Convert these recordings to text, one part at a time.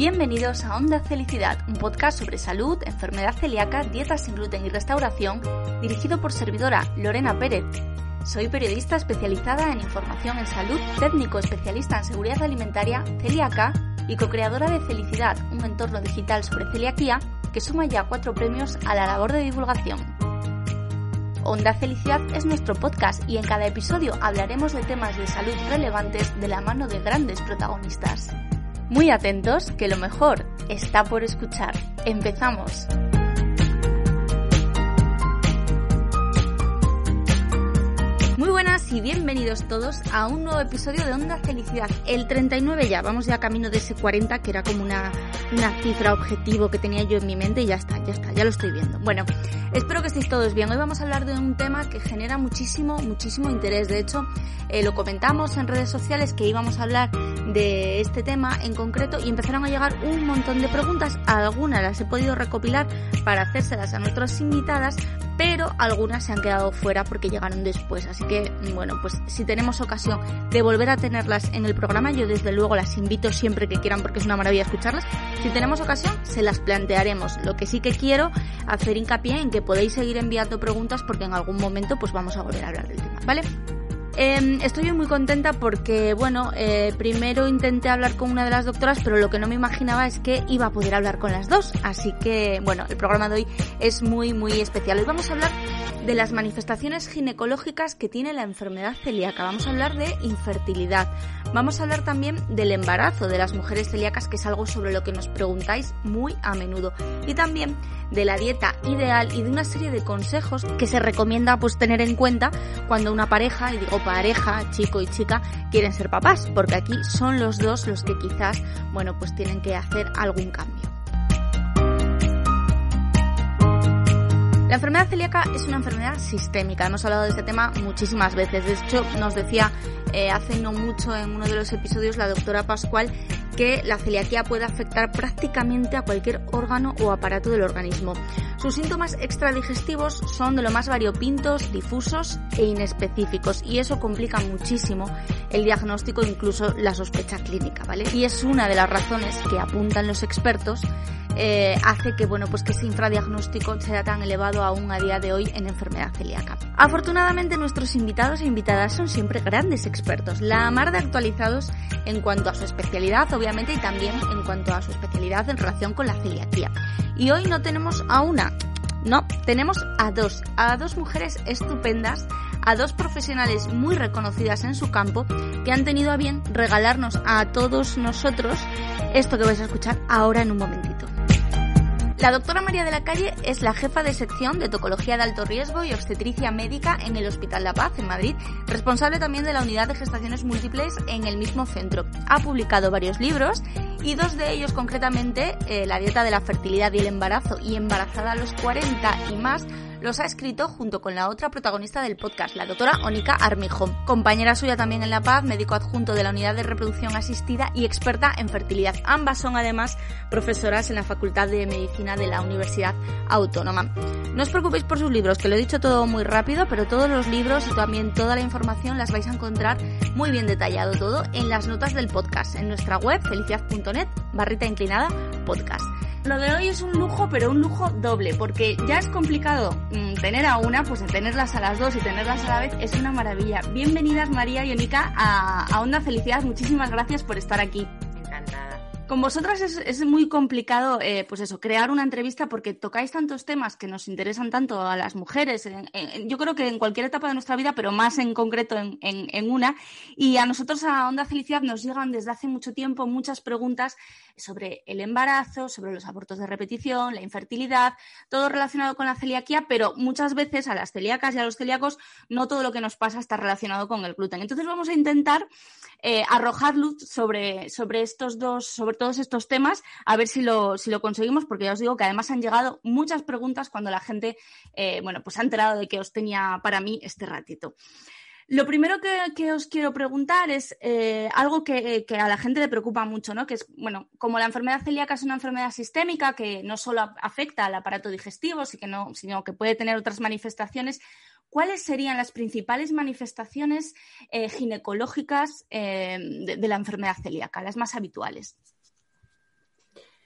Bienvenidos a Onda Felicidad, un podcast sobre salud, enfermedad celíaca, dietas sin gluten y restauración, dirigido por servidora Lorena Pérez. Soy periodista especializada en información en salud, técnico especialista en seguridad alimentaria, celíaca y co-creadora de Felicidad, un entorno digital sobre celiaquía que suma ya cuatro premios a la labor de divulgación. Onda Felicidad es nuestro podcast y en cada episodio hablaremos de temas de salud relevantes de la mano de grandes protagonistas. Muy atentos, que lo mejor está por escuchar. Empezamos. Muy buenas y bienvenidos todos a un nuevo episodio de Onda Felicidad. El 39 ya, vamos ya camino de ese 40 que era como una, una cifra objetivo que tenía yo en mi mente y ya está, ya está, ya lo estoy viendo. Bueno, espero que estéis todos bien. Hoy vamos a hablar de un tema que genera muchísimo, muchísimo interés. De hecho, eh, lo comentamos en redes sociales que íbamos a hablar de este tema en concreto y empezaron a llegar un montón de preguntas. Algunas las he podido recopilar para hacérselas a nuestras invitadas, pero algunas se han quedado fuera porque llegaron después. Así que, bueno, pues si tenemos ocasión de volver a tenerlas en el programa, yo desde luego las invito siempre que quieran porque es una maravilla escucharlas. Si tenemos ocasión, se las plantearemos. Lo que sí que quiero hacer hincapié en que podéis seguir enviando preguntas porque en algún momento pues vamos a volver a hablar del tema, ¿vale? Eh, estoy muy contenta porque, bueno, eh, primero intenté hablar con una de las doctoras, pero lo que no me imaginaba es que iba a poder hablar con las dos. Así que, bueno, el programa de hoy es muy, muy especial. Hoy vamos a hablar de las manifestaciones ginecológicas que tiene la enfermedad celíaca. Vamos a hablar de infertilidad. Vamos a hablar también del embarazo de las mujeres celíacas, que es algo sobre lo que nos preguntáis muy a menudo. Y también de la dieta ideal y de una serie de consejos que se recomienda pues tener en cuenta cuando una pareja, y digo pareja, chico y chica, quieren ser papás, porque aquí son los dos los que quizás, bueno, pues tienen que hacer algún cambio. La enfermedad celíaca es una enfermedad sistémica. Hemos hablado de este tema muchísimas veces. De hecho, nos decía eh, hace no mucho en uno de los episodios la doctora Pascual que la celiaquía puede afectar prácticamente a cualquier órgano o aparato del organismo. Sus síntomas extradigestivos son de lo más variopintos, difusos e inespecíficos y eso complica muchísimo el diagnóstico incluso la sospecha clínica, ¿vale? Y es una de las razones que apuntan los expertos eh, hace que bueno pues que ese infradiagnóstico sea tan elevado aún a día de hoy en enfermedad celíaca. Afortunadamente nuestros invitados e invitadas son siempre grandes expertos, la mar de actualizados en cuanto a su especialidad obviamente y también en cuanto a su especialidad en relación con la celiaquía. Y hoy no tenemos a una, no, tenemos a dos, a dos mujeres estupendas, a dos profesionales muy reconocidas en su campo que han tenido a bien regalarnos a todos nosotros esto que vais a escuchar ahora en un momentito. La doctora María de la Calle es la jefa de sección de tocología de alto riesgo y obstetricia médica en el Hospital La Paz, en Madrid, responsable también de la unidad de gestaciones múltiples en el mismo centro. Ha publicado varios libros y dos de ellos concretamente, eh, La dieta de la fertilidad y el embarazo y Embarazada a los 40 y más, los ha escrito junto con la otra protagonista del podcast, la doctora Onika Armijo, compañera suya también en La Paz, médico adjunto de la unidad de reproducción asistida y experta en fertilidad. Ambas son además profesoras en la Facultad de Medicina de la Universidad Autónoma. No os preocupéis por sus libros, que lo he dicho todo muy rápido, pero todos los libros y también toda la información las vais a encontrar muy bien detallado todo en las notas del podcast, en nuestra web felicidad.net, barrita inclinada, podcast. Lo de hoy es un lujo, pero un lujo doble, porque ya es complicado mm, tener a una, pues tenerlas a las dos y tenerlas a la vez es una maravilla. Bienvenidas María y Onika a, a Onda Felicidad, muchísimas gracias por estar aquí. Con vosotras es, muy complicado, eh, pues eso, crear una entrevista porque tocáis tantos temas que nos interesan tanto a las mujeres, yo creo que en cualquier etapa de nuestra vida, pero más en concreto en, en, una. Y a nosotros a Onda Felicidad nos llegan desde hace mucho tiempo muchas preguntas sobre el embarazo, sobre los abortos de repetición, la infertilidad, todo relacionado con la celiaquía, pero muchas veces a las celíacas y a los celíacos no todo lo que nos pasa está relacionado con el gluten. Entonces vamos a intentar eh, arrojar luz sobre, sobre estos dos, sobre todos estos temas, a ver si lo, si lo conseguimos, porque ya os digo que además han llegado muchas preguntas cuando la gente, eh, bueno, pues ha enterado de que os tenía para mí este ratito. Lo primero que, que, os quiero preguntar es eh, algo que, que, a la gente le preocupa mucho, ¿no? Que es, bueno, como la enfermedad celíaca es una enfermedad sistémica que no solo afecta al aparato digestivo, sino que puede tener otras manifestaciones, ¿cuáles serían las principales manifestaciones eh, ginecológicas eh, de, de, la enfermedad celíaca, las más habituales?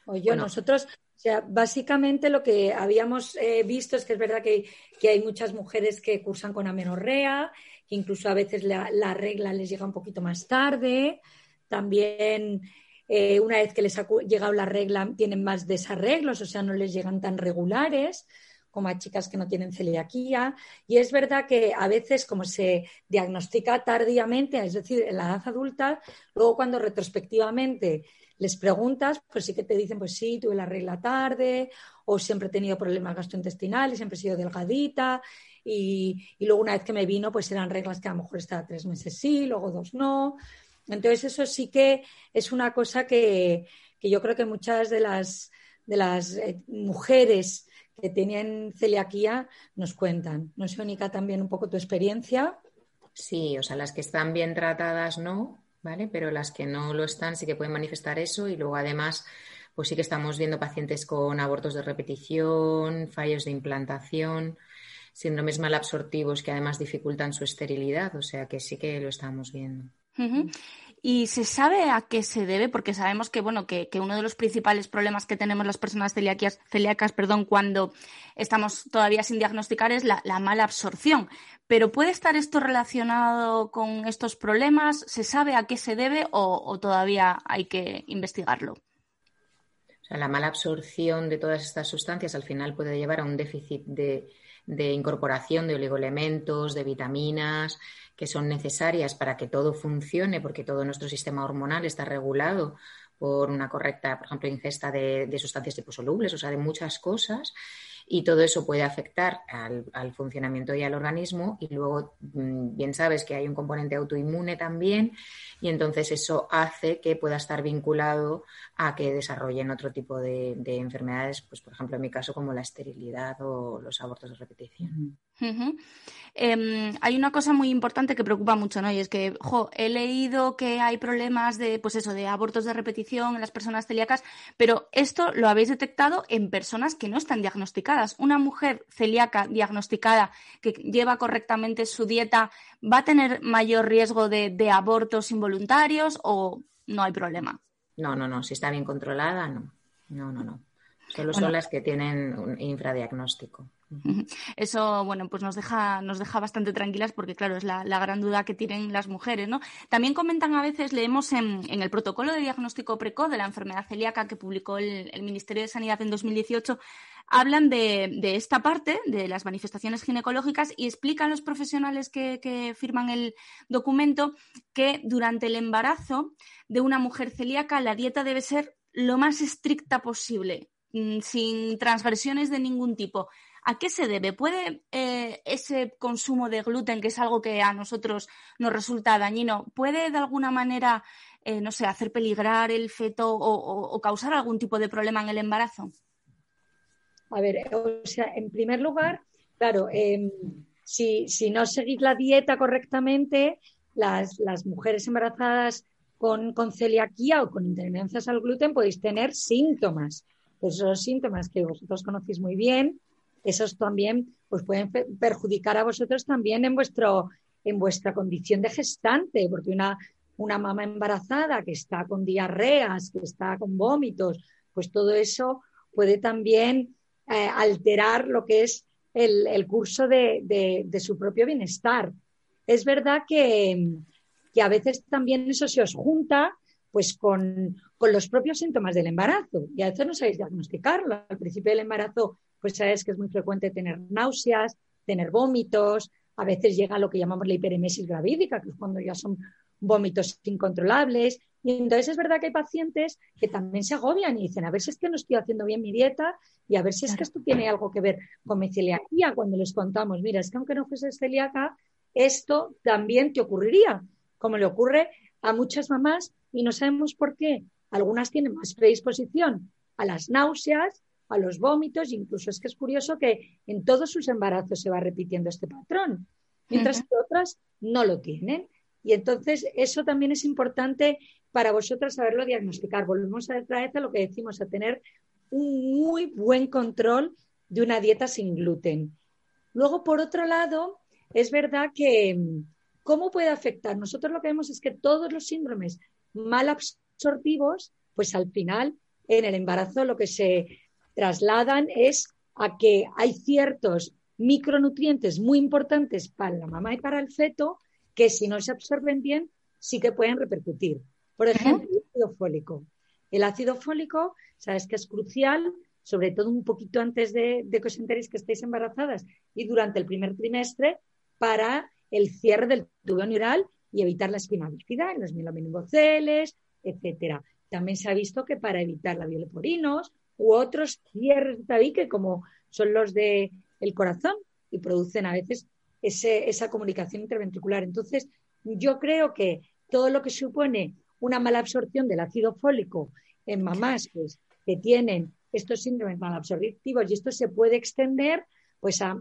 Oye, nosotros, o sea, básicamente lo que habíamos eh, visto es que es verdad que, hay muchas mujeres que cursan con amenorrea, que incluso a veces la, regla les llega un poquito más tarde. También eh, una vez que les ha llegado la regla tienen más desarreglos, o sea, no les llegan tan regulares como a chicas que no tienen celiaquía. Y es verdad que a veces, como se diagnostica tardíamente, es decir, en la edad adulta, luego cuando retrospectivamente les preguntas, pues sí que te dicen, pues sí, tuve la regla tarde, o siempre he tenido problemas gastrointestinales, siempre he sido delgadita, y, luego una vez que me vino, pues eran reglas que a lo mejor estaba tres meses sí, luego dos no. Entonces, eso sí que es una cosa que, yo creo que muchas de las, de las eh, mujeres que tienen celiaquía nos cuentan. No sé, Ónica, también un poco tu experiencia. Sí, o sea, las que están bien tratadas no, ¿vale? Pero las que no lo están sí que pueden manifestar eso y luego además pues sí que estamos viendo pacientes con abortos de repetición, fallos de implantación, síndromes malabsortivos que además dificultan su esterilidad, o sea que sí que lo estamos viendo. ¿Y se sabe a qué se debe? Porque sabemos que, bueno, que, uno de los principales problemas que tenemos las personas celíacas, celíacas perdón, cuando estamos todavía sin diagnosticar es la, mala absorción. Pero ¿puede estar esto relacionado con estos problemas? ¿Se sabe a qué se debe o, todavía hay que investigarlo? O sea, la mala absorción de todas estas sustancias al final puede llevar a un déficit de, de incorporación de oligoelementos, de vitaminas, que son necesarias para que todo funcione, porque todo nuestro sistema hormonal está regulado por una correcta, por ejemplo, ingesta de, de sustancias liposolubles, o sea, de muchas cosas y todo eso puede afectar al, funcionamiento y al organismo y luego mm, bien sabes que hay un componente autoinmune también y entonces eso hace que pueda estar vinculado a que desarrollen otro tipo de, enfermedades, pues por ejemplo en mi caso como la esterilidad o los abortos de repetición. Em, hay una cosa muy importante que preocupa mucho, ¿no? Y es que, he leído que hay problemas de, pues eso, de abortos de repetición en las personas celíacas, pero esto lo habéis detectado en personas que no están diagnosticadas. Una mujer celíaca diagnosticada que lleva correctamente su dieta, ¿va a tener mayor riesgo de, de abortos involuntarios o no hay problema? No, no, no. Si está bien controlada, no. No, no, no. Solo son las que tienen un infradiagnóstico. Eso, bueno, pues nos deja, nos deja bastante tranquilas porque, claro, es la, gran duda que tienen las mujeres, ¿no? También comentan a veces, leemos en, el protocolo de diagnóstico precoz de la enfermedad celíaca que publicó el, Ministerio de Sanidad en 2018, hablan de, esta parte, de las manifestaciones ginecológicas, y explican los profesionales que, firman el documento que durante el embarazo de una mujer celíaca la dieta debe ser lo más estricta posible, sin transgresiones de ningún tipo. ¿A qué se debe? ¿Puede eh, ese consumo de gluten, que es algo que a nosotros nos resulta dañino, puede de alguna manera, eh, no sé, hacer peligrar el feto o, causar algún tipo de problema en el embarazo? A ver, o sea, en primer lugar, claro, em, si, no seguís la dieta correctamente, las, mujeres embarazadas con, con, celiaquía o con intolerancias al gluten podéis tener síntomas. Esos síntomas que vosotros conocéis muy bien, esos también pues pueden perjudicar a vosotros también en vuestro en vuestra condición de gestante, porque una, una mamá embarazada que está con diarreas, que está con vómitos, pues todo eso puede también eh, alterar lo que es el, curso de, su propio bienestar. Es verdad que, a veces también eso se os junta pues con, con, los propios síntomas del embarazo y a veces no sabéis diagnosticarlo. Al principio del embarazo pues sabes que es muy frecuente tener náuseas, tener vómitos, a veces llega lo que llamamos la hiperemesis gravídica, que es cuando ya son vómitos incontrolables. Y entonces es verdad que hay pacientes que también se agobian y dicen, a ver si es que no estoy haciendo bien mi dieta y a ver si es que esto tiene algo que ver con mi celiaquía. Cuando les contamos, mira, es que aunque no fueses celíaca, esto también te ocurriría, como le ocurre a muchas mamás y no sabemos por qué. Algunas tienen más predisposición a las náuseas a los vómitos, incluso es que es curioso que en todos sus embarazos se va repitiendo este patrón, mientras que otras no lo tienen. Y entonces eso también es importante para vosotros saberlo diagnosticar. Volvemos a vez a lo que decimos, a tener un muy buen control de una dieta sin gluten. Luego, por otro lado, es verdad que cómo puede afectar. Nosotros lo que vemos es que todos los síndromes mal absortivos, pues al final en el embarazo lo que se trasladan es a que hay ciertos micronutrientes muy importantes para la mamá y para el feto que si no se absorben bien sí que pueden repercutir. Por ejemplo, el ácido fólico. El ácido fólico, sabes que es crucial, sobre todo un poquito antes de, que os enteréis que estáis embarazadas y durante el primer trimestre para el cierre del tubo neural y evitar la espina en los mielomeningoceles, etcétera. También se ha visto que para evitar la violeporinos u otros de tabique como son los del el corazón y producen a veces esa comunicación interventricular. Entonces, yo creo que todo lo que supone una mala absorción del ácido fólico en mamás pues, que tienen estos síndromes malabsortivos y esto se puede extender pues a,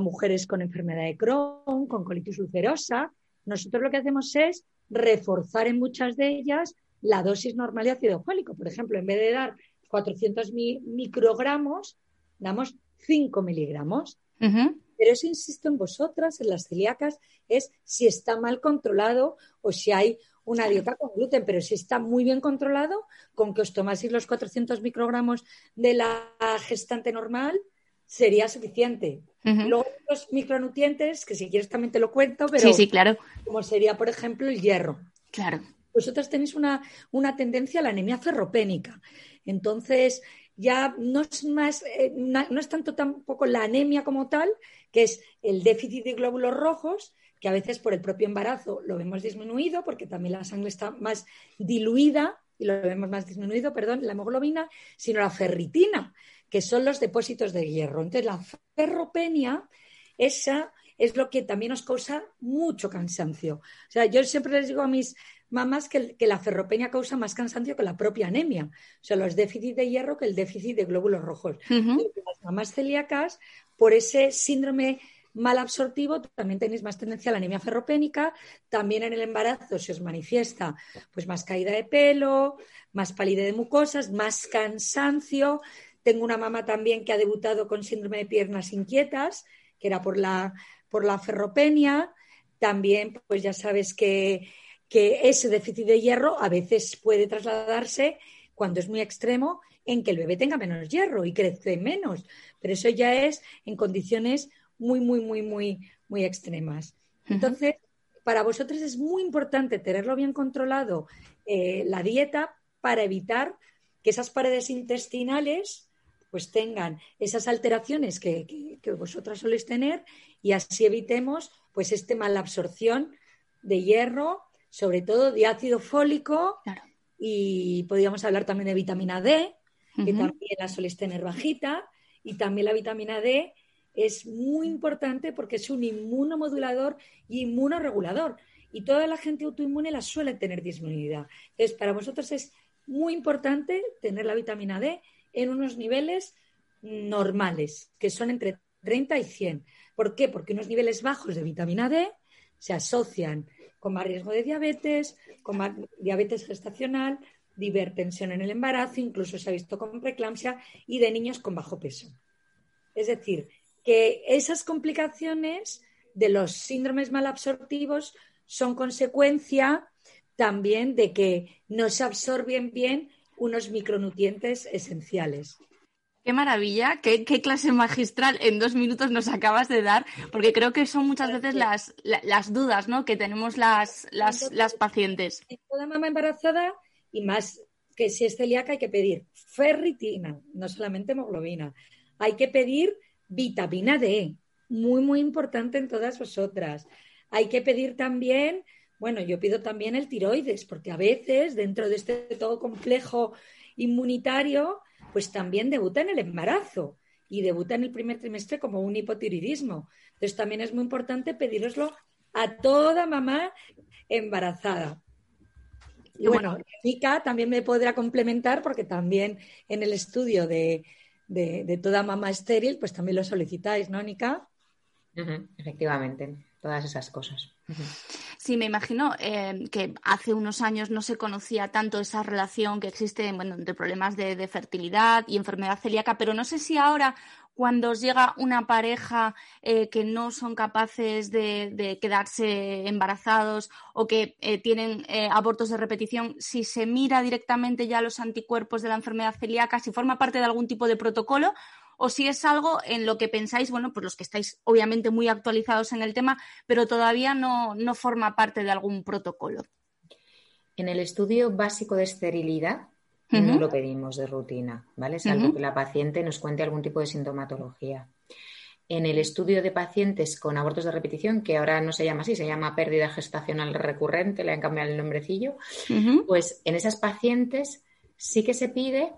mujeres con enfermedad de Crohn, con colitis ulcerosa. Nosotros lo que hacemos es reforzar en muchas de ellas la dosis normal de ácido fólico. Por ejemplo, en vez de dar 400 microgramos, damos 5 miligramos. Pero eso insisto en vosotras, en las celíacas, es si está mal controlado o si hay una dieta con gluten, pero si está muy bien controlado, con que os tomáis los 400 microgramos de la gestante normal, sería suficiente. Luego los micronutrientes, que si quieres también te lo cuento, pero sí, sí, claro. como sería, por ejemplo, el hierro. Claro. Vosotros tenéis una, una tendencia a la anemia ferropénica. Entonces, ya no es más, eh, no es tanto tampoco la anemia como tal, que es el déficit de glóbulos rojos, que a veces por el propio embarazo lo vemos disminuido, porque también la sangre está más diluida y lo vemos más disminuido, perdón, la hemoglobina, sino la ferritina, que son los depósitos de hierro. Entonces, la ferropenia, esa es lo que también nos causa mucho cansancio. O sea, yo siempre les digo a mis mamás que, la ferropenia causa más cansancio que la propia anemia. O sea, los déficits de hierro que el déficit de glóbulos rojos. Las mamás celíacas, por ese síndrome mal absortivo, también tenéis más tendencia a la anemia ferropénica, también en el embarazo se os manifiesta pues más caída de pelo, más palidez de mucosas, más cansancio. Tengo una mamá también que ha debutado con síndrome de piernas inquietas, que era por la, por la ferropenia. También, pues ya sabes que, que ese déficit de hierro a veces puede trasladarse cuando es muy extremo en que el bebé tenga menos hierro y crece menos. Pero eso ya es en condiciones muy, muy, muy, muy, muy extremas. Entonces, para vosotros es muy importante tenerlo bien controlado eh, la dieta para evitar que esas paredes intestinales pues tengan esas alteraciones que, que, vosotras soléis tener y así evitemos pues este mala absorción de hierro, sobre todo de ácido fólico y podríamos hablar también de vitamina D, que también la soléis tener bajita y también la vitamina D es muy importante porque es un inmunomodulador y inmunoregulador. Y toda la gente autoinmune la suele tener disminuida. Entonces, para vosotros es muy importante tener la vitamina D en unos niveles normales, que son entre 30 y 100. ¿Por qué? Porque unos niveles bajos de vitamina D se asocian con más riesgo de diabetes, con más diabetes gestacional, hipertensión en el embarazo, incluso se ha visto con preeclampsia y de niños con bajo peso. Es decir, que esas complicaciones de los síndromes malabsortivos son consecuencia también de que no se absorben bien unos micronutrientes esenciales. Qué maravilla, qué, clase magistral en dos minutos nos acabas de dar, porque creo que son muchas veces las, las, dudas ¿no? que tenemos las, las, las pacientes. En toda mamá embarazada y más que si es celíaca hay que pedir ferritina, no solamente hemoglobina. Hay que pedir vitamina D, muy, muy importante en todas vosotras. Hay que pedir también, bueno, yo pido también el tiroides, porque a veces dentro de este todo complejo inmunitario, pues también debuta en el embarazo y debuta en el primer trimestre como un hipotiroidismo. Entonces también es muy importante pediroslo a toda mamá embarazada. Y bueno, Nika también me podrá complementar porque también en el estudio de, de, toda mamá estéril, pues también lo solicitáis, ¿no, Nika? efectivamente, todas esas cosas. Sí, me imagino eh, que hace unos años no se conocía tanto esa relación que existe bueno, entre problemas de, fertilidad y enfermedad celíaca, pero no sé si ahora cuando os llega una pareja eh, que no son capaces de, quedarse embarazados o que eh, tienen abortos de repetición, si se mira directamente ya los anticuerpos de la enfermedad celíaca, si forma parte de algún tipo de protocolo o si es algo en lo que pensáis, bueno, pues los que estáis obviamente muy actualizados en el tema, pero todavía no, forma parte de algún protocolo. En el estudio básico de esterilidad no lo pedimos de rutina, ¿vale? Salvo que la paciente nos cuente algún tipo de sintomatología. En el estudio de pacientes con abortos de repetición, que ahora no se llama así, se llama pérdida gestacional recurrente, le han cambiado el nombrecillo, pues en esas pacientes sí que se pide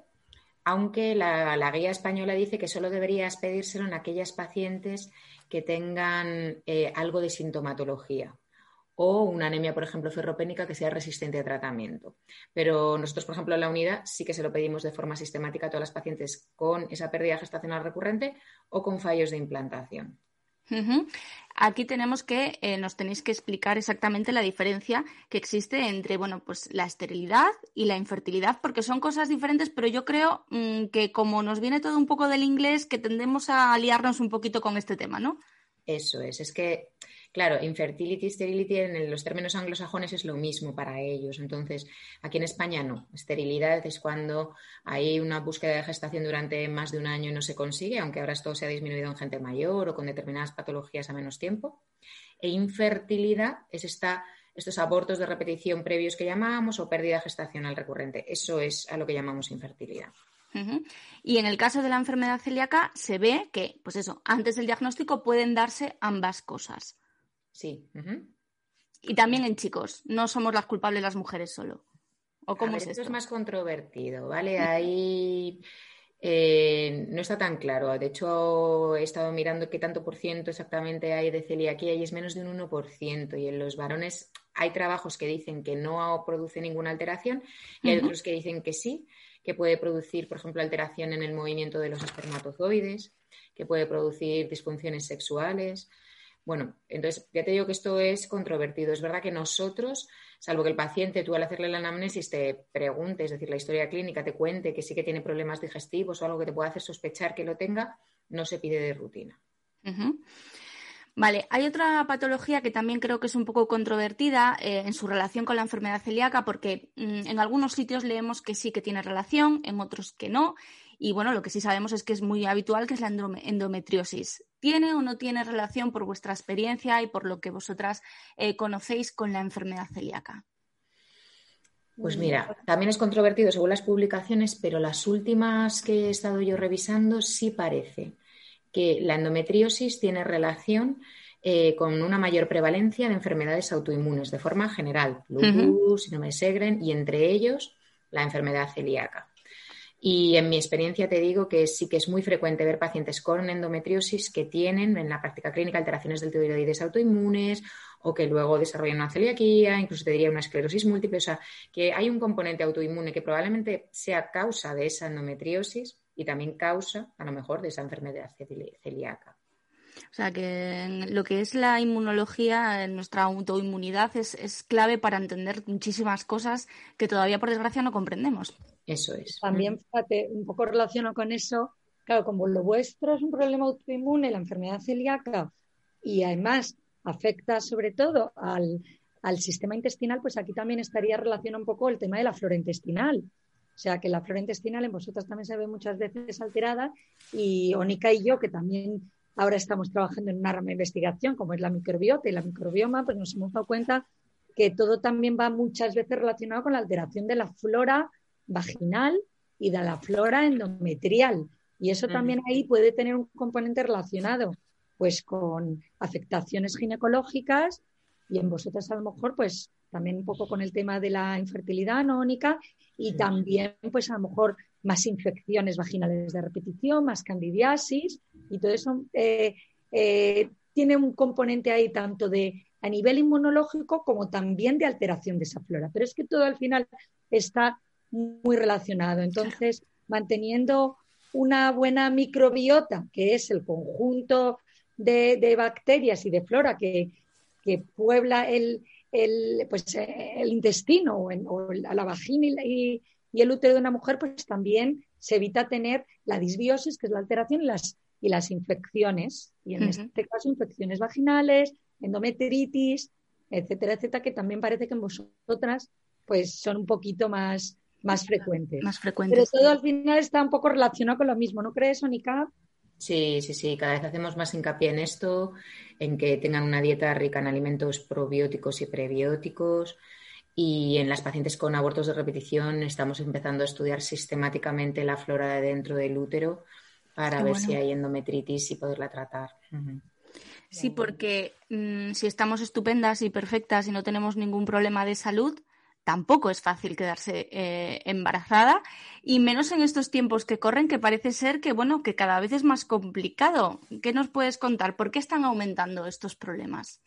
aunque la, guía española dice que solo deberías pedírselo en aquellas pacientes que tengan eh, algo de sintomatología o una anemia, por ejemplo, ferropénica que sea resistente a tratamiento. Pero nosotros, por ejemplo, en la unidad sí que se lo pedimos de forma sistemática a todas las pacientes con esa pérdida gestacional recurrente o con fallos de implantación. Aquí tenemos que, eh, nos tenéis que explicar exactamente la diferencia que existe entre, bueno, pues la esterilidad y la infertilidad, porque son cosas diferentes, pero yo creo mm, que como nos viene todo un poco del inglés, que tendemos a aliarnos un poquito con este tema, ¿no? Eso es, es que Claro, infertility, sterility en los términos anglosajones es lo mismo para ellos. Entonces, aquí en España no. Esterilidad es cuando hay una búsqueda de gestación durante más de un año y no se consigue, aunque ahora esto se ha disminuido en gente mayor o con determinadas patologías a menos tiempo. E infertilidad es estos abortos de repetición previos que llamamos o pérdida gestacional recurrente. Eso es a lo que llamamos infertilidad. Y en el caso de la enfermedad celíaca se ve que, pues eso, antes del diagnóstico pueden darse ambas cosas. Sí. Y también en chicos, no somos las culpables las mujeres solo. ¿O cómo es esto? es más controvertido, ¿vale? Ahí eh, no está tan claro. De hecho, he estado mirando qué tanto por ciento exactamente hay de celiaquía y es menos de un 1%. Y en los varones hay trabajos que dicen que no produce ninguna alteración y hay otros que dicen que sí, que puede producir, por ejemplo, alteración en el movimiento de los espermatozoides, que puede producir disfunciones sexuales. Bueno, entonces ya te digo que esto es controvertido. Es verdad que nosotros, salvo que el paciente, tú al hacerle la anamnesis te pregunte, es decir, la historia clínica te cuente que sí que tiene problemas digestivos o algo que te pueda hacer sospechar que lo tenga, no se pide de rutina. Vale, hay otra patología que también creo que es un poco controvertida eh, en su relación con la enfermedad celíaca, porque mm, en algunos sitios leemos que sí que tiene relación, en otros que no. Y bueno, lo que sí sabemos es que es muy habitual, que es la endometriosis. ¿Tiene o no tiene relación por vuestra experiencia y por lo que vosotras eh, conocéis con la enfermedad celíaca? Pues mira, también es controvertido según las publicaciones, pero las últimas que he estado yo revisando sí parece que la endometriosis tiene relación eh, con una mayor prevalencia de enfermedades autoinmunes de forma general, lupus, síndrome de Segren y entre ellos la enfermedad celíaca. Y en mi experiencia te digo que sí que es muy frecuente ver pacientes con endometriosis que tienen en la práctica clínica alteraciones del tiroides autoinmunes o que luego desarrollan una celiaquía, incluso te diría una esclerosis múltiple. O sea, que hay un componente autoinmune que probablemente sea causa de esa endometriosis y también causa, a lo mejor, de esa enfermedad celíaca. O sea que lo que es la inmunología, nuestra autoinmunidad es, es clave para entender muchísimas cosas que todavía, por desgracia, no comprendemos. Eso es. También, fíjate, un poco relaciono con eso, claro, como lo vuestro es un problema autoinmune, la enfermedad celíaca, y además afecta sobre todo al, al sistema intestinal, pues aquí también estaría relacionado un poco el tema de la flora intestinal. O sea, que la flora intestinal en vosotras también se ve muchas veces alterada y Onika y yo, que también ahora estamos trabajando en una rama de investigación como es la microbiota y la microbioma, pues nos hemos dado cuenta que todo también va muchas veces relacionado con la alteración de la flora vaginal y de la flora endometrial. Y eso también ahí puede tener un componente relacionado pues con afectaciones ginecológicas y en vosotras a lo mejor pues también un poco con el tema de la infertilidad anónica y también pues a lo mejor más infecciones vaginales de repetición, más candidiasis y todo eso eh, eh, tiene un componente ahí tanto de a nivel inmunológico como también de alteración de esa flora. Pero es que todo al final está muy relacionado. Entonces, manteniendo una buena microbiota, que es el conjunto de, bacterias y de flora que, que puebla el, el, pues, el intestino o, la vagina y, el útero de una mujer, pues también se evita tener la disbiosis, que es la alteración, y las, y las infecciones. Y en este caso, infecciones vaginales, endometritis, etcétera, etcétera, que también parece que en vosotras pues son un poquito más, más frecuentes. Más frecuentes. Pero todo al final está un poco relacionado con lo mismo, ¿no crees, Onika? Sí, sí, sí, cada vez hacemos más hincapié en esto, en que tengan una dieta rica en alimentos probióticos y prebióticos. Y en las pacientes con abortos de repetición estamos empezando a estudiar sistemáticamente la flora de dentro del útero para ver si hay endometritis y poderla tratar. Sí, porque mm, si estamos estupendas y perfectas y no tenemos ningún problema de salud, tampoco es fácil quedarse eh, embarazada y menos en estos tiempos que corren que parece ser que bueno que cada vez es más complicado. ¿Qué nos puedes contar? ¿Por qué están aumentando estos problemas?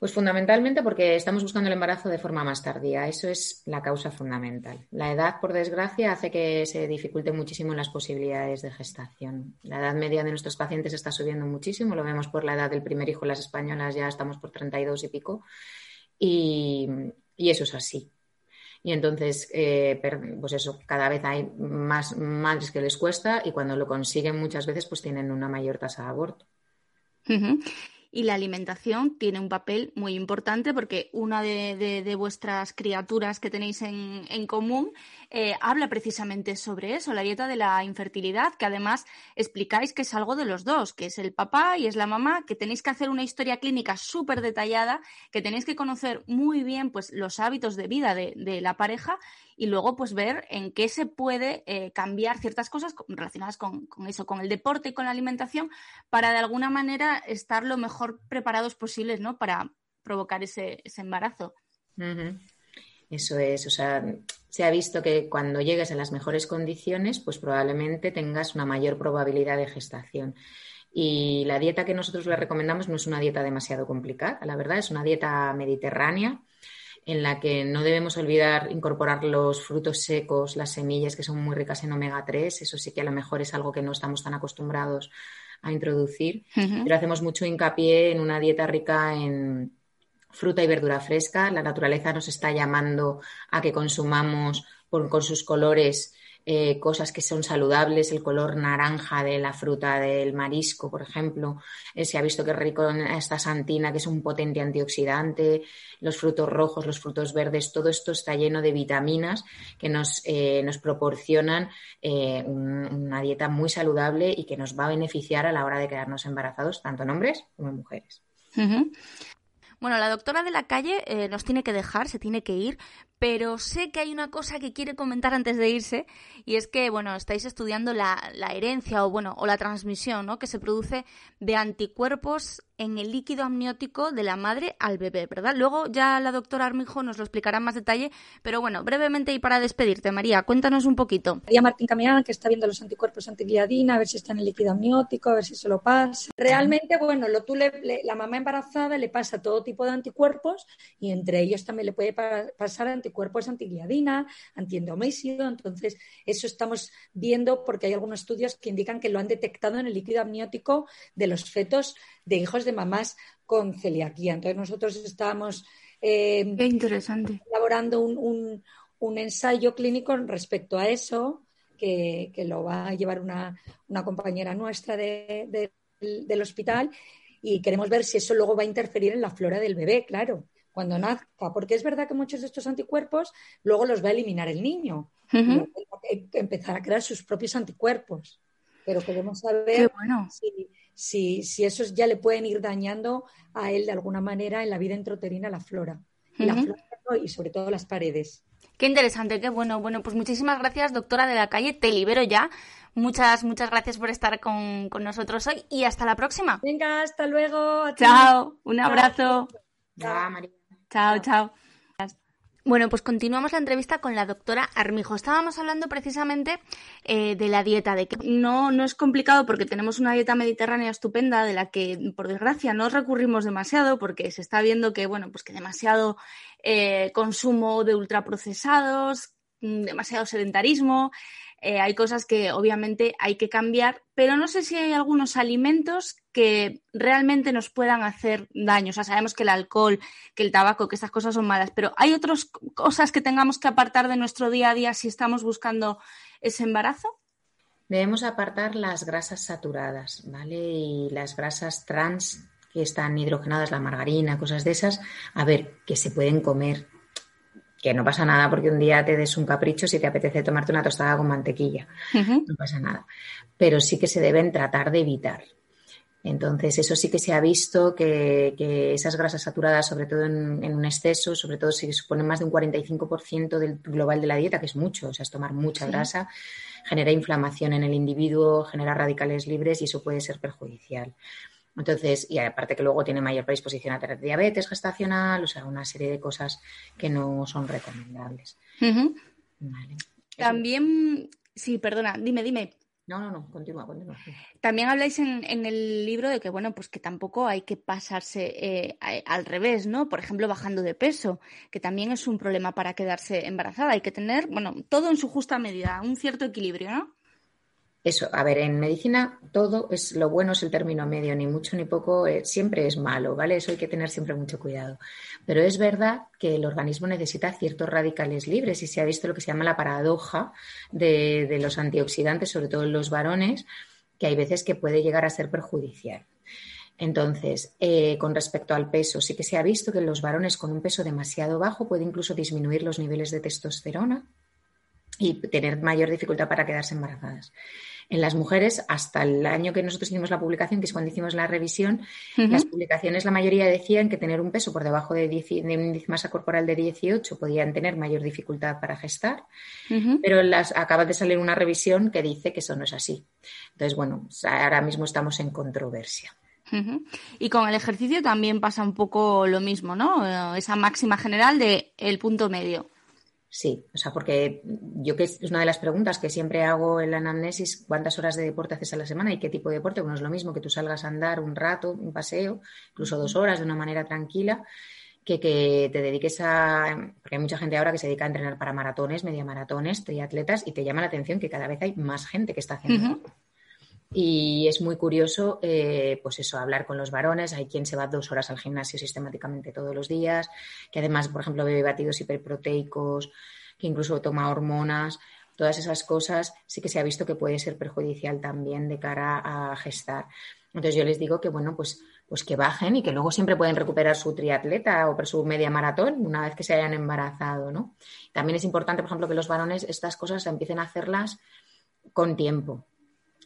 Pues fundamentalmente porque estamos buscando el embarazo de forma más tardía. Eso es la causa fundamental. La edad, por desgracia, hace que se dificulte muchísimo las posibilidades de gestación. La edad media de nuestros pacientes está subiendo muchísimo. Lo vemos por la edad del primer hijo. Las españolas ya estamos por 32 y pico. Y, y eso es así. Y entonces, eh, pues eso, cada vez hay más madres que les cuesta y cuando lo consiguen muchas veces pues tienen una mayor tasa de aborto y la alimentación tiene un papel muy importante porque una de, vuestras criaturas que tenéis en, común eh, habla precisamente sobre eso, la dieta de la infertilidad, que además explicáis que es algo de los dos, que es el papá y es la mamá, que tenéis que hacer una historia clínica súper detallada, que tenéis que conocer muy bien pues, los hábitos de vida de, la pareja y luego pues ver en qué se puede eh, cambiar ciertas cosas relacionadas con, eso, con el deporte y con la alimentación, para de alguna manera estar lo mejor preparados posibles, ¿no? Para provocar ese, embarazo. Eso es, o sea, se ha visto que cuando llegues a las mejores condiciones, pues probablemente tengas una mayor probabilidad de gestación. Y la dieta que nosotros le recomendamos no es una dieta demasiado complicada, la verdad, es una dieta mediterránea en la que no debemos olvidar incorporar los frutos secos, las semillas que son muy ricas en omega 3. Eso sí que a lo mejor es algo que no estamos tan acostumbrados a introducir. Pero hacemos mucho hincapié en una dieta rica en fruta y verdura fresca. La naturaleza nos está llamando a que consumamos con sus colores eh, cosas que son saludables, el color naranja de la fruta del marisco, por ejemplo. Eh, se ha visto que es rico en esta santina, que es un potente antioxidante, los frutos rojos, los frutos verdes, todo esto está lleno de vitaminas que nos, eh, nos proporcionan una dieta muy saludable y que nos va a beneficiar a la hora de quedarnos embarazados, tanto en hombres como en mujeres. Bueno, la doctora de la calle nos tiene que dejar, se tiene que ir, pero sé que hay una cosa que quiere comentar antes de irse y es que, bueno, estáis estudiando la, herencia o, bueno, o la transmisión, ¿no? Que se produce de anticuerpos en el líquido amniótico de la madre al bebé, ¿verdad? Luego ya la doctora Armijo nos lo explicará en más detalle, pero bueno, brevemente y para despedirte, María, cuéntanos un poquito. María Martín Caminada, que está viendo los anticuerpos antigliadina, a ver si está en el líquido amniótico, a ver si se lo pasa. Realmente, bueno, la mamá embarazada le pasa todo tipo de anticuerpos y entre ellos también le puede pasar anticuerpos antigliadina, antiendomesio, entonces eso estamos viendo porque hay algunos estudios que indican que lo han detectado en el líquido amniótico de los fetos de hijos de mamás con celiaquía. Entonces nosotros estamos eh, elaborando un, ensayo clínico respecto a eso, que, lo va a llevar una, compañera nuestra del hospital y queremos ver si eso luego va a interferir en la flora del bebé, claro, cuando nazca, porque es verdad que muchos de estos anticuerpos luego los va a eliminar el niño, empezar a crear sus propios anticuerpos. Pero queremos saber si, si, si esos ya le pueden ir dañando a él de alguna manera en la vida intrauterina, la flora. la flora y sobre todo las paredes. Qué interesante, qué bueno. Bueno, pues muchísimas gracias, doctora de la calle. Te libero ya. Muchas, muchas gracias por estar con, nosotros hoy y hasta la próxima. Venga, hasta luego. Chao, un abrazo. Chao, María. Chao, chao. Bueno, pues continuamos la entrevista con la doctora Armijo. Estábamos hablando precisamente eh, de la dieta, de que no, no es complicado porque tenemos una dieta mediterránea estupenda de la que, por desgracia, no recurrimos demasiado porque se está viendo que, bueno, pues que demasiado eh, consumo de ultraprocesados, mm, demasiado sedentarismo, eh, hay cosas que obviamente hay que cambiar, pero no sé si hay algunos alimentos que realmente nos puedan hacer daño. O sea, sabemos que el alcohol, que el tabaco, que estas cosas son malas, pero ¿hay otras cosas que tengamos que apartar de nuestro día a día si estamos buscando ese embarazo? Debemos apartar las grasas saturadas, ¿vale? Y las grasas trans que están hidrogenadas, la margarina, cosas de esas, a ver, que se pueden comer, que no pasa nada porque un día te des un capricho si te apetece tomarte una tostada con mantequilla, no pasa nada, pero sí que se deben tratar de evitar. Entonces, eso sí que se ha visto que, esas grasas saturadas, sobre todo en, en, un exceso, sobre todo si suponen más de un 45% del global de la dieta, que es mucho, o sea, es tomar mucha grasa, genera inflamación en el individuo, genera radicales libres y eso puede ser perjudicial. Entonces, y aparte que luego tiene mayor predisposición a tener diabetes gestacional, o sea, una serie de cosas que no son recomendables. También, sí, perdona, dime, dime. No, no, no, continúa, continúa. También habláis en, el libro de que, bueno, pues que tampoco hay que pasarse eh, al revés, ¿no? Por ejemplo, bajando de peso, que también es un problema para quedarse embarazada. Hay que tener, bueno, todo en su justa medida, un cierto equilibrio, ¿no? Eso, a ver, en medicina todo es lo bueno es el término medio, ni mucho ni poco, eh, siempre es malo, ¿vale? Eso hay que tener siempre mucho cuidado. Pero es verdad que el organismo necesita ciertos radicales libres y se ha visto lo que se llama la paradoja de, los antioxidantes, sobre todo en los varones, que hay veces que puede llegar a ser perjudicial. Entonces, eh, con respecto al peso, sí que se ha visto que los varones con un peso demasiado bajo puede incluso disminuir los niveles de testosterona y tener mayor dificultad para quedarse embarazadas. En las mujeres, hasta el año que nosotros hicimos la publicación, que es cuando hicimos la revisión, las publicaciones la mayoría decían que tener un peso por debajo de, de un índice masa corporal de 18 podían tener mayor dificultad para gestar, pero las, acaba de salir una revisión que dice que eso no es así. Entonces, bueno, ahora mismo estamos en controversia. Y con el ejercicio también pasa un poco lo mismo, ¿no? Esa máxima general de el punto medio. Sí, o sea, porque yo que es una de las preguntas que siempre hago en la anamnesis, ¿cuántas horas de deporte haces a la semana y qué tipo de deporte? Bueno, es lo mismo que tú salgas a andar un rato, un paseo, incluso dos horas de una manera tranquila, que, que te dediques a... Porque hay mucha gente ahora que se dedica a entrenar para maratones, media maratones, triatletas, y te llama la atención que cada vez hay más gente que está haciendo y es muy curioso, eh, pues eso, hablar con los varones. Hay quien se va dos horas al gimnasio sistemáticamente todos los días, que además, por ejemplo, bebe batidos hiperproteicos, que incluso toma hormonas. Todas esas cosas sí que se ha visto que puede ser perjudicial también de cara a gestar. Entonces yo les digo que, bueno, pues, pues que bajen y que luego siempre pueden recuperar su triatleta o su media maratón una vez que se hayan embarazado, ¿no? También es importante, por ejemplo, que los varones estas cosas empiecen a hacerlas con tiempo.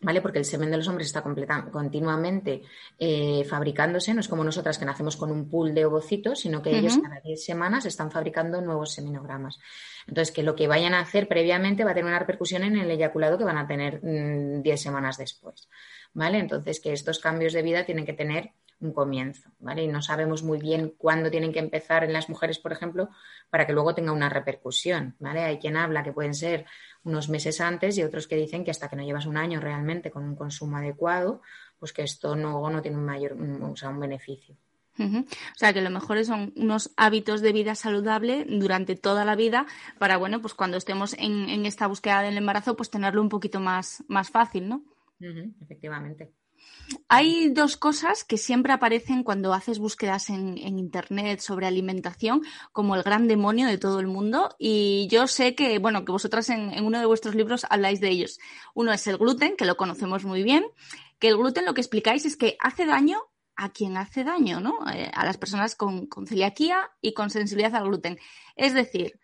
¿Vale? Porque el semen de los hombres está continuamente eh, fabricándose, no es como nosotras que nacemos con un pool de ovocitos, sino que ellos cada 10 semanas están fabricando nuevos seminogramas. Entonces, que lo que vayan a hacer previamente va a tener una repercusión en el eyaculado que van a tener 10 mm, semanas después, ¿vale? Entonces, que estos cambios de vida tienen que tener un comienzo, ¿vale? Y no sabemos muy bien cuándo tienen que empezar en las mujeres, por ejemplo, para que luego tenga una repercusión, ¿vale? Hay quien habla que pueden ser unos meses antes y otros que dicen que hasta que no llevas un año realmente con un consumo adecuado, pues que esto no, no tiene un mayor, o sea, un beneficio. O sea, que lo mejor son unos hábitos de vida saludable durante toda la vida para, bueno, pues cuando estemos en, en esta búsqueda del embarazo, pues tenerlo un poquito más, más fácil, ¿no? efectivamente. Hay dos cosas que siempre aparecen cuando haces búsquedas en, Internet sobre alimentación, como el gran demonio de todo el mundo. Y yo sé que, bueno, que vosotras en, uno de vuestros libros habláis de ellos. Uno es el gluten, que lo conocemos muy bien, que el gluten lo que explicáis es que hace daño a quien hace daño, ¿no? Eh, a las personas con, con celiaquía y con sensibilidad al gluten. Es decir,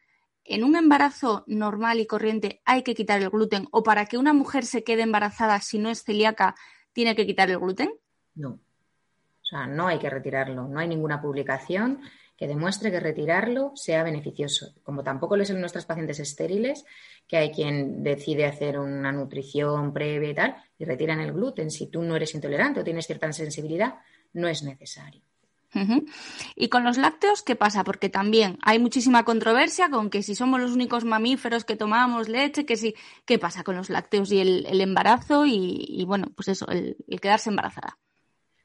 en un embarazo normal y corriente hay que quitar el gluten o para que una mujer se quede embarazada si no es celíaca tiene que quitar el gluten? No. O sea, no hay que retirarlo. No hay ninguna publicación que demuestre que retirarlo sea beneficioso. Como tampoco lo es en nuestras pacientes estériles, que hay quien decide hacer una nutrición previa y tal, y retiran el gluten. Si tú no eres intolerante o tienes cierta sensibilidad, no es necesario. Y con los lácteos, ¿qué pasa? Porque también hay muchísima controversia con que si somos los únicos mamíferos que tomamos leche, que si, ¿qué pasa con los lácteos y el, embarazo y, bueno, pues eso, el, quedarse embarazada?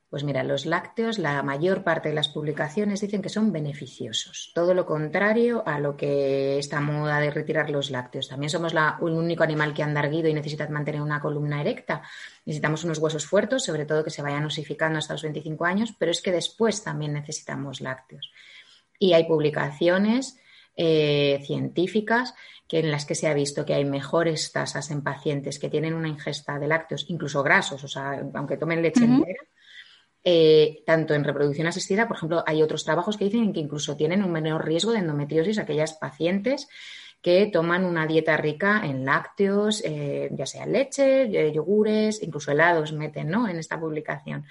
Pues mira, los lácteos, la mayor parte de las publicaciones dicen que son beneficiosos. Todo lo contrario a lo que esta moda de retirar los lácteos. También somos la, un único animal que anda erguido y necesita mantener una columna erecta. Necesitamos unos huesos fuertes, sobre todo que se vayan osificando hasta los 25 años, pero es que después también necesitamos lácteos. Y hay publicaciones eh, científicas que en las que se ha visto que hay mejores tasas en pacientes que tienen una ingesta de lácteos, incluso grasos, o sea, aunque tomen leche entera, eh, tanto en reproducción asistida, por ejemplo, hay otros trabajos que dicen que incluso tienen un menor riesgo de endometriosis aquellas pacientes que toman una dieta rica en lácteos, eh, ya sea leche, eh, yogures, incluso helados meten ¿no? en esta publicación.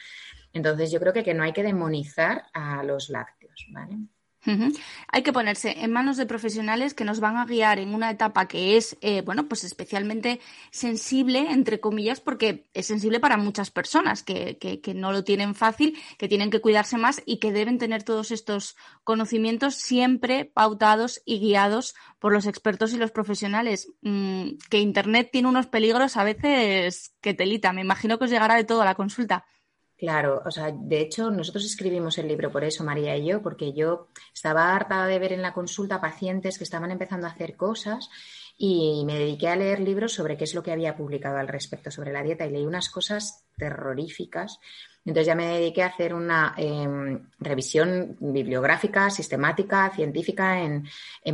Entonces, yo creo que, que no hay que demonizar a los lácteos, ¿vale? Hay que ponerse en manos de profesionales que nos van a guiar en una etapa que es, eh, bueno, pues especialmente sensible, entre comillas, porque es sensible para muchas personas que, que, no lo tienen fácil, que tienen que cuidarse más y que deben tener todos estos conocimientos siempre pautados y guiados por los expertos y los profesionales. Mm, que Internet tiene unos peligros a veces que telita. Me imagino que os llegará de todo a la consulta. Claro, o sea, de hecho nosotros escribimos el libro por eso, María y yo, porque yo estaba harta de ver en la consulta pacientes que estaban empezando a hacer cosas y me dediqué a leer libros sobre qué es lo que había publicado al respecto sobre la dieta y leí unas cosas terroríficas entonces ya me dediqué a hacer una em, revisión bibliográfica, sistemática, científica, en,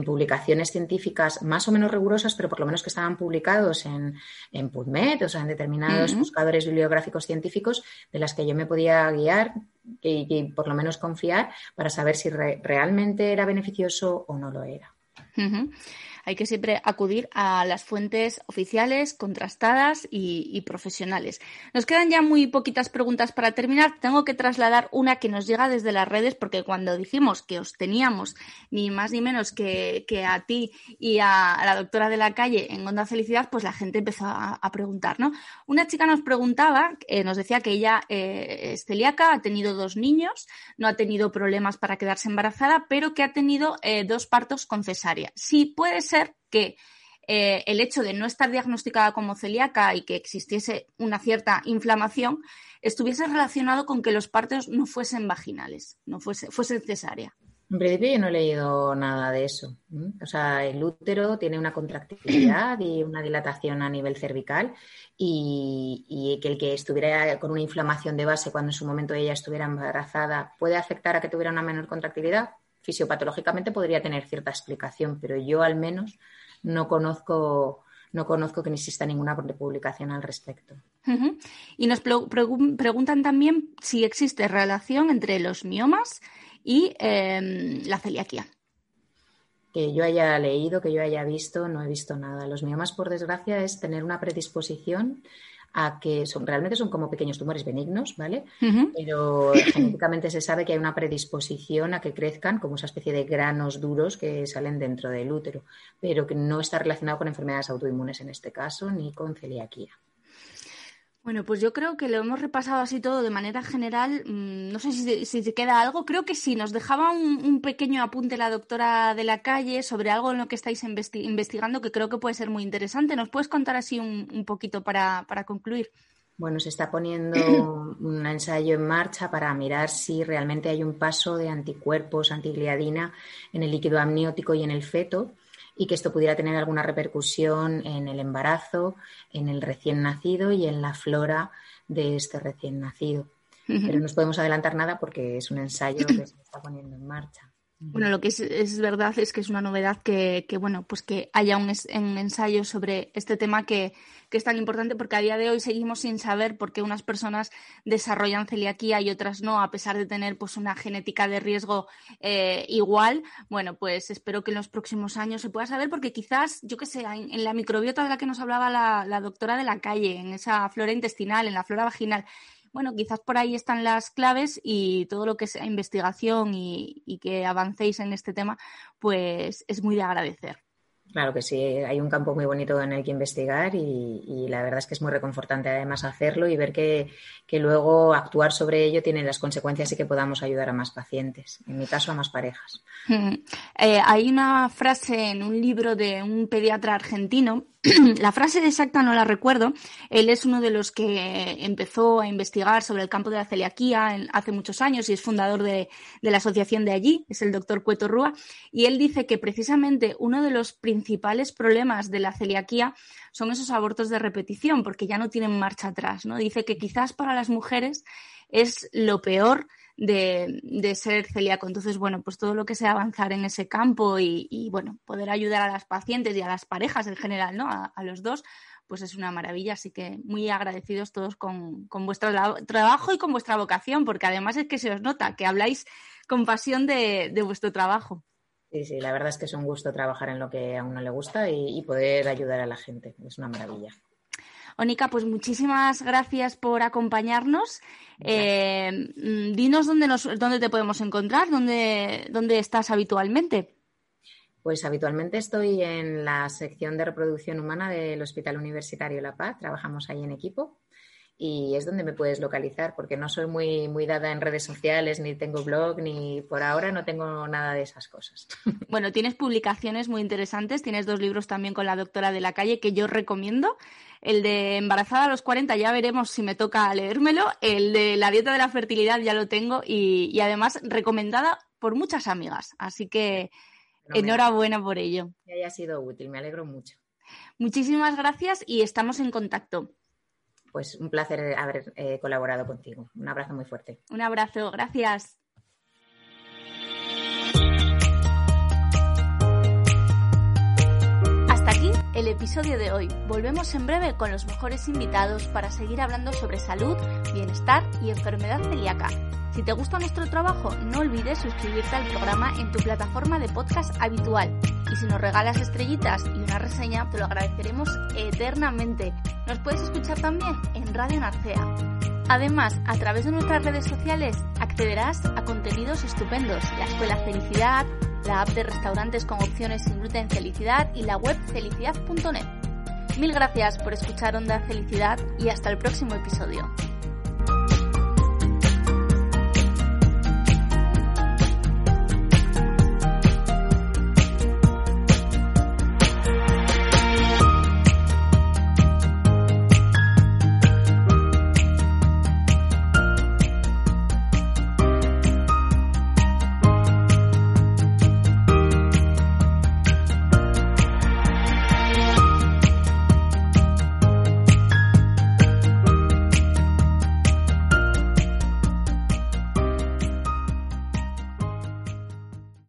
publicaciones científicas más o menos rigurosas, pero por lo menos que estaban publicados en, en PubMed, o sea, en determinados buscadores bibliográficos científicos de las que yo me podía guiar y, por lo menos confiar para saber si realmente era beneficioso o no lo era hay que siempre acudir a las fuentes oficiales, contrastadas y, profesionales. Nos quedan ya muy poquitas preguntas para terminar. Tengo que trasladar una que nos llega desde las redes, porque cuando dijimos que os teníamos ni más ni menos que, a ti y a, la doctora de la calle en Onda Felicidad, pues la gente empezó a, preguntar, ¿no? Una chica nos preguntaba, eh, nos decía que ella eh, es celíaca, ha tenido dos niños, no ha tenido problemas para quedarse embarazada, pero que ha tenido eh, dos partos con cesárea. Sí, puede ser que eh, el hecho de no estar diagnosticada como celíaca y que existiese una cierta inflamación estuviese relacionado con que los partos no fuesen vaginales, no fuese, fuesen cesárea. En principio yo no he leído nada de eso. O sea, el útero tiene una contractilidad y una dilatación a nivel cervical y, y, que el que estuviera con una inflamación de base cuando en su momento ella estuviera embarazada puede afectar a que tuviera una menor contractilidad fisiopatológicamente podría tener cierta explicación, pero yo al menos no conozco, no conozco que no exista ninguna publicación al respecto. Y nos preguntan también si existe relación entre los miomas y em, la celiaquía. Que yo haya leído, que yo haya visto, no he visto nada. Los miomas, por desgracia, es tener una predisposición a que son, realmente son como pequeños tumores benignos, ¿vale? Pero genéticamente se sabe que hay una predisposición a que crezcan como esa especie de granos duros que salen dentro del útero, pero que no está relacionado con enfermedades autoinmunes en este caso ni con celiaquía. Bueno, pues yo creo que lo hemos repasado así todo de manera general. Mm, no sé si, si te queda algo. Creo que sí. Nos dejaba un, pequeño apunte la doctora de la calle sobre algo en lo que estáis investigando que creo que puede ser muy interesante. ¿Nos puedes contar así un, poquito para, para concluir? Bueno, se está poniendo un ensayo en marcha para mirar si realmente hay un paso de anticuerpos antigliadina en el líquido amniótico y en el feto y que esto pudiera tener alguna repercusión en el embarazo, en el recién nacido y en la flora de este recién nacido. Pero no nos podemos adelantar nada porque es un ensayo que se está poniendo en marcha. Bueno, lo que es, verdad es que es una novedad que, bueno, pues que haya un, ensayo sobre este tema que, es tan importante porque a día de hoy seguimos sin saber por qué unas personas desarrollan celiaquía y otras no, a pesar de tener pues una genética de riesgo eh, igual. Bueno, pues espero que en los próximos años se pueda saber porque quizás, yo qué sé, en, la microbiota de la que nos hablaba la, la doctora de la calle, en esa flora intestinal, en la flora vaginal, bueno, quizás por ahí están las claves y todo lo que sea investigación y, que avancéis en este tema, pues es muy de agradecer. Claro que sí, hay un campo muy bonito en el que investigar y, la verdad es que es muy reconfortante además hacerlo y ver que, que, luego actuar sobre ello tiene las consecuencias y que podamos ayudar a más pacientes, en mi caso a más parejas. Eh, hay una frase en un libro de un pediatra argentino, la frase exacta no la recuerdo, él es uno de los que empezó a investigar sobre el campo de la celiaquía hace muchos años y es fundador de, la asociación de allí, es el doctor Cueto Rúa, y él dice que precisamente uno de los principales problemas de la celiaquía son esos abortos de repetición, porque ya no tienen marcha atrás, ¿no? Dice que quizás para las mujeres es lo peor de, ser celíaco. Entonces, bueno, pues todo lo que sea avanzar en ese campo y, bueno, poder ayudar a las pacientes y a las parejas en general, ¿no? A, los dos, pues es una maravilla. Así que muy agradecidos todos con, vuestro trabajo y con vuestra vocación, porque además es que se os nota que habláis con pasión de, vuestro trabajo. Sí, sí, la verdad es que es un gusto trabajar en lo que a uno le gusta y poder ayudar a la gente. Es una maravilla. Onika, pues muchísimas gracias por acompañarnos. Eh, mm, dinos dónde, nos, dónde te podemos encontrar, dónde, dónde estás habitualmente. Pues habitualmente estoy en la sección de reproducción humana del Hospital Universitario La Paz. Trabajamos ahí en equipo y es donde me puedes localizar porque no soy muy, muy dada en redes sociales, ni tengo blog, ni por ahora no tengo nada de esas cosas. Bueno, tienes publicaciones muy interesantes, tienes dos libros también con la doctora de la calle que yo recomiendo. El de Embarazada a los 40 ya veremos si me toca leérmelo. El de La dieta de la fertilidad ya lo tengo y, además recomendada por muchas amigas. Así que enhorabuena por ello. Que haya sido útil, me alegro mucho. Muchísimas gracias y estamos en contacto pues un placer haber eh, colaborado contigo. Un abrazo muy fuerte. Un abrazo, gracias. Hasta aquí el episodio de hoy. Volvemos en breve con los mejores invitados para seguir hablando sobre salud, bienestar y enfermedad celíaca. Si te gusta nuestro trabajo, no olvides suscribirte al programa en tu plataforma de podcast habitual. Y si nos regalas estrellitas y una reseña, te lo agradeceremos eternamente. Nos puedes escuchar también en Radio Narcea. Además, a través de nuestras redes sociales accederás a contenidos estupendos, la Escuela Felicidad, la app de restaurantes con opciones sin gluten Felicidad y la web felicidad.net. Mil gracias por escuchar Onda Felicidad y hasta el próximo episodio.